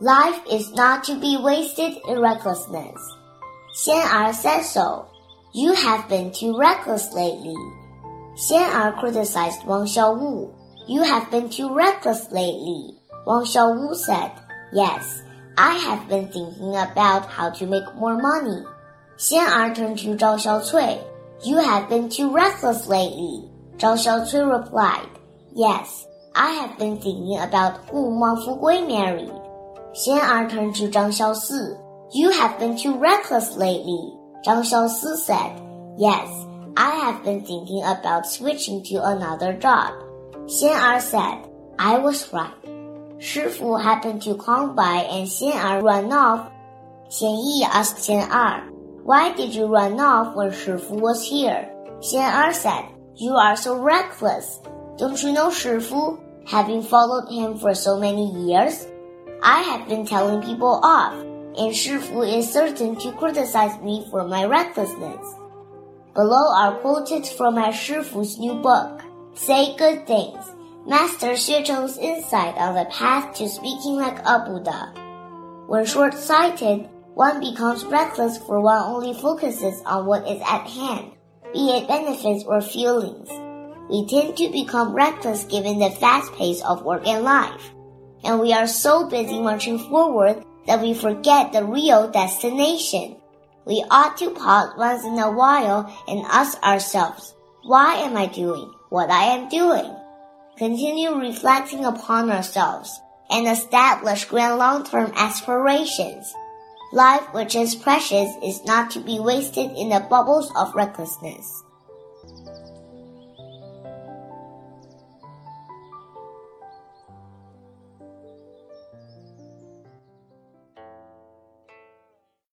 Life is not to be wasted in recklessness. Xian Er said so. You have been too reckless lately. Xian Er criticized Wang Xiaowu. You have been too reckless lately. Wang Xiaowu said, Yes, I have been thinking about how to make more money. Xian Er turned to Zhao Xiaocui. You have been too reckless lately. Zhao Xiaocui replied, Yes, I have been thinking about who Wang Fugui married. Xian Er turned to Zhang Xiaosi. You have been too reckless lately. Zhang Xiaosi said, Yes, I have been thinking about switching to another job. Xian Er said, I was right. Shifu happened to come by and Xian Er ran off. Xian Yi asked Xian Er, Why did you run off when Shifu was here? Xian Er said, You are so reckless. Don't you know Shifu, having followed him for so many years? I have been telling people off, and Shifu is certain to criticize me for my recklessness. Below are quoted from my Shifu's new book, Say Good Things, Master Xue Cheng's insight on the path to speaking like a Buddha. When short-sighted, one becomes reckless for one only focuses on what is at hand, be it benefits or feelings. We tend to become reckless given the fast pace of work and life. And we are so busy marching forward that we forget the real destination. We ought to pause once in a while and ask ourselves, why am I doing what I am doing? Continue reflecting upon ourselves and establish grand long-term aspirations. Life which is precious is not to be wasted in the bubbles of recklessness.